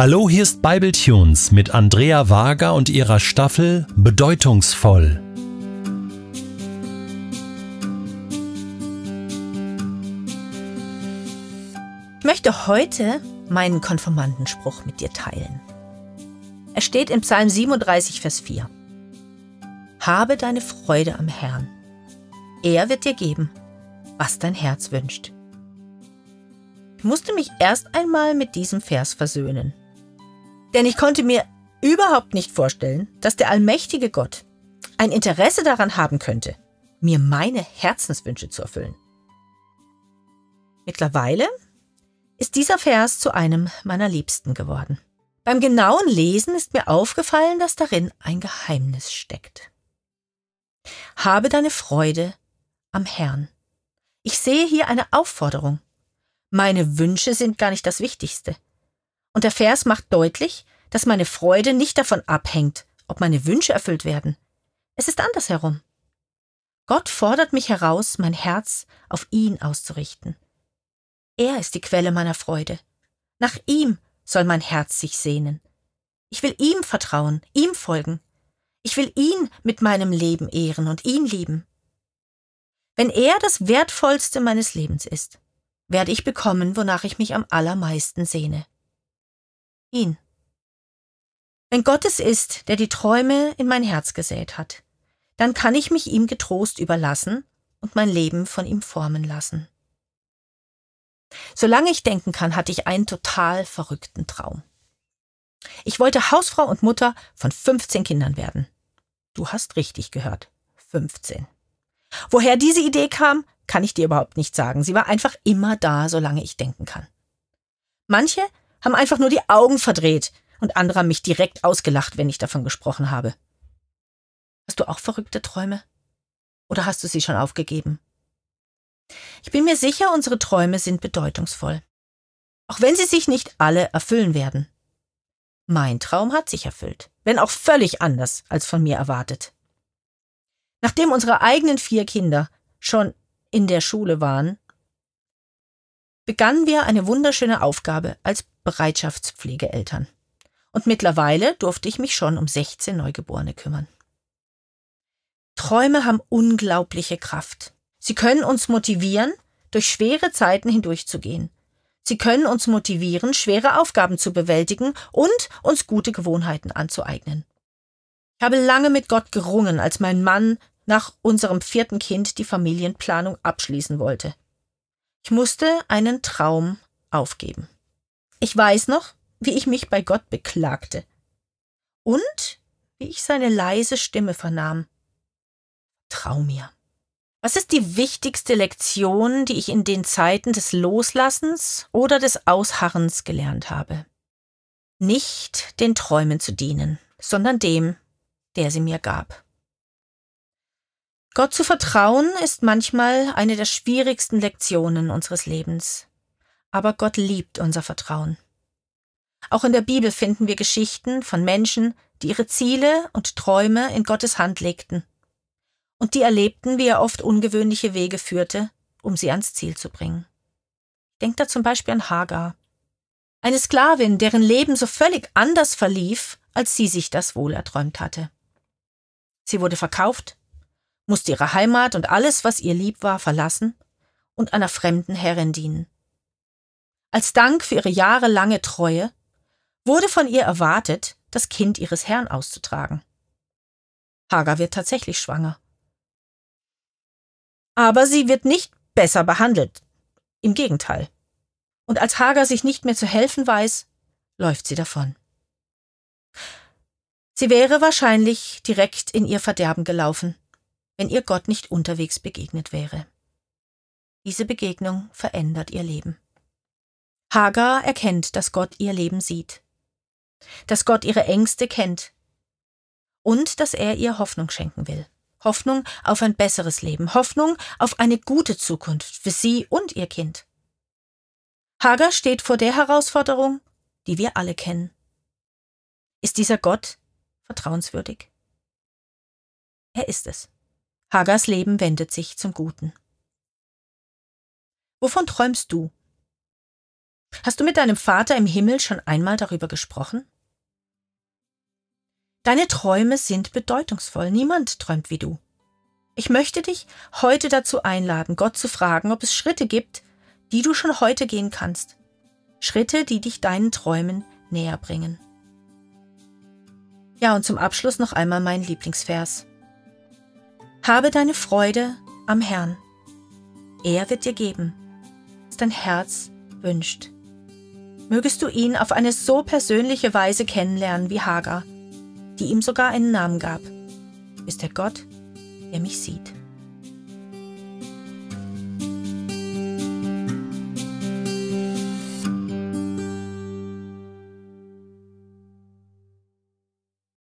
Hallo, hier ist Bibletunes mit Andrea Wager und ihrer Staffel Bedeutungsvoll. Ich möchte heute meinen Konformantenspruch mit dir teilen. Er steht im Psalm 37, Vers 4. Habe deine Freude am Herrn. Er wird dir geben, was dein Herz wünscht. Ich musste mich erst einmal mit diesem Vers versöhnen. Denn ich konnte mir überhaupt nicht vorstellen, dass der allmächtige Gott ein Interesse daran haben könnte, mir meine Herzenswünsche zu erfüllen. Mittlerweile ist dieser Vers zu einem meiner Liebsten geworden. Beim genauen Lesen ist mir aufgefallen, dass darin ein Geheimnis steckt. Habe deine Freude am Herrn. Ich sehe hier eine Aufforderung. Meine Wünsche sind gar nicht das Wichtigste. Und der Vers macht deutlich, dass meine Freude nicht davon abhängt, ob meine Wünsche erfüllt werden. Es ist andersherum. Gott fordert mich heraus, mein Herz auf ihn auszurichten. Er ist die Quelle meiner Freude. Nach ihm soll mein Herz sich sehnen. Ich will ihm vertrauen, ihm folgen. Ich will ihn mit meinem Leben ehren und ihn lieben. Wenn er das Wertvollste meines Lebens ist, werde ich bekommen, wonach ich mich am allermeisten sehne. Ihn. Wenn Gott es ist, der die Träume in mein Herz gesät hat, dann kann ich mich ihm getrost überlassen und mein Leben von ihm formen lassen. Solange ich denken kann, hatte ich einen total verrückten Traum. Ich wollte Hausfrau und Mutter von 15 Kindern werden. Du hast richtig gehört. 15. Woher diese Idee kam, kann ich dir überhaupt nicht sagen. Sie war einfach immer da, solange ich denken kann. Manche haben einfach nur die Augen verdreht und andere haben mich direkt ausgelacht, wenn ich davon gesprochen habe. Hast du auch verrückte Träume? Oder hast du sie schon aufgegeben? Ich bin mir sicher, unsere Träume sind bedeutungsvoll. Auch wenn sie sich nicht alle erfüllen werden. Mein Traum hat sich erfüllt, wenn auch völlig anders als von mir erwartet. Nachdem unsere eigenen vier Kinder schon in der Schule waren, begannen wir eine wunderschöne Aufgabe als Bereitschaftspflegeeltern. Und mittlerweile durfte ich mich schon um 16 Neugeborene kümmern. Träume haben unglaubliche Kraft. Sie können uns motivieren, durch schwere Zeiten hindurchzugehen. Sie können uns motivieren, schwere Aufgaben zu bewältigen und uns gute Gewohnheiten anzueignen. Ich habe lange mit Gott gerungen, als mein Mann nach unserem vierten Kind die Familienplanung abschließen wollte. Ich musste einen Traum aufgeben. Ich weiß noch, wie ich mich bei Gott beklagte und wie ich seine leise Stimme vernahm. Trau mir. Was ist die wichtigste Lektion, die ich in den Zeiten des Loslassens oder des Ausharrens gelernt habe? Nicht den Träumen zu dienen, sondern dem, der sie mir gab. Gott zu vertrauen ist manchmal eine der schwierigsten Lektionen unseres Lebens. Aber Gott liebt unser Vertrauen. Auch in der Bibel finden wir Geschichten von Menschen, die ihre Ziele und Träume in Gottes Hand legten und die erlebten, wie er oft ungewöhnliche Wege führte, um sie ans Ziel zu bringen. Denkt da zum Beispiel an Hagar, eine Sklavin, deren Leben so völlig anders verlief, als sie sich das wohl erträumt hatte. Sie wurde verkauft, musste ihre Heimat und alles, was ihr lieb war, verlassen und einer fremden Herrin dienen. Als Dank für ihre jahrelange Treue wurde von ihr erwartet, das Kind ihres Herrn auszutragen. Hagar wird tatsächlich schwanger aber sie wird nicht besser behandelt. Im Gegenteil. Und als Hagar sich nicht mehr zu helfen weiß, läuft sie davon. Sie wäre wahrscheinlich direkt in ihr Verderben gelaufen, wenn ihr Gott nicht unterwegs begegnet wäre. Diese Begegnung verändert ihr Leben. Hagar erkennt, dass Gott ihr Leben sieht, dass Gott ihre Ängste kennt und dass er ihr Hoffnung schenken will. Hoffnung auf ein besseres Leben, Hoffnung auf eine gute Zukunft für sie und ihr Kind. Hagar steht vor der Herausforderung, die wir alle kennen. Ist dieser Gott vertrauenswürdig? Er ist es. Hagars Leben wendet sich zum Guten. Wovon träumst du? Hast du mit deinem Vater im Himmel schon einmal darüber gesprochen? Deine Träume sind bedeutungsvoll. Niemand träumt wie du. Ich möchte dich heute dazu einladen, Gott zu fragen, ob es Schritte gibt, die du schon heute gehen kannst. Schritte, die dich deinen Träumen näher bringen. Ja, und zum Abschluss noch einmal mein Lieblingsvers. Habe deine Freude am Herrn. Er wird dir geben, was dein Herz wünscht. Mögest du ihn auf eine so persönliche Weise kennenlernen wie Hagar, die ihm sogar einen Namen gab. Ist der Gott, der mich sieht.